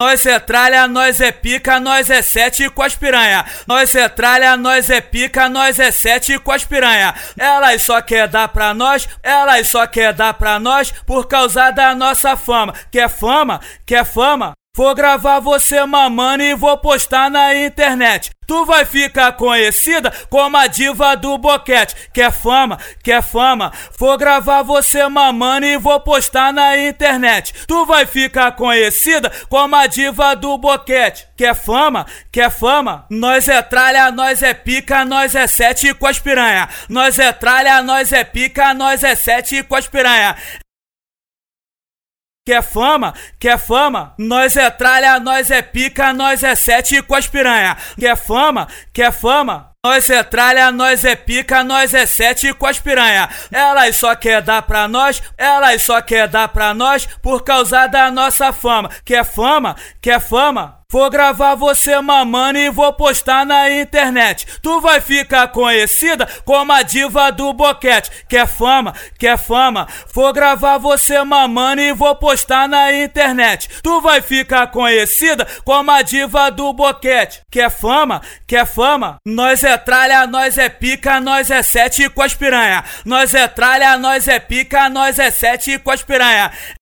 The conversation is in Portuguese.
Nós é tralha, nós é pica, nós é sete com as piranha. Nós é tralha, nós é pica, nós é sete com as piranha. Elas só quer dar pra nós, elas só quer dar pra nós por causa da nossa fama. Quer fama? Quer fama? Vou gravar você mamando e vou postar na internet. Tu vai ficar conhecida como a diva do boquete. Quer fama? Quer fama? Vou gravar você mamando e vou postar na internet. Tu vai ficar conhecida como a diva do boquete. Quer fama? Quer fama? Nós é tralha, nós é pica, nós é sete com as piranha. Nós é tralha, nós é pica, nós é sete com as piranha. Quer fama? Quer fama? Nós é tralha, nós é pica, nós é sete com as piranha. Quer fama? Quer fama? Nós é tralha, nós é pica, nós é sete com as piranha. Elas só quer dar pra nós, elas só quer dar pra nós por causa da nossa fama. Quer fama? Quer fama? Vou gravar você mamando e vou postar na internet. Tu vai ficar conhecida como a diva do boquete. Quer fama? Quer fama? Vou gravar você mamando e vou postar na internet. Tu vai ficar conhecida como a diva do boquete. Quer fama? Quer fama? Nós é tralha, nós é pica, nós é sete com as piranha. Nós é tralha, nós é pica, nós é sete com as piranha.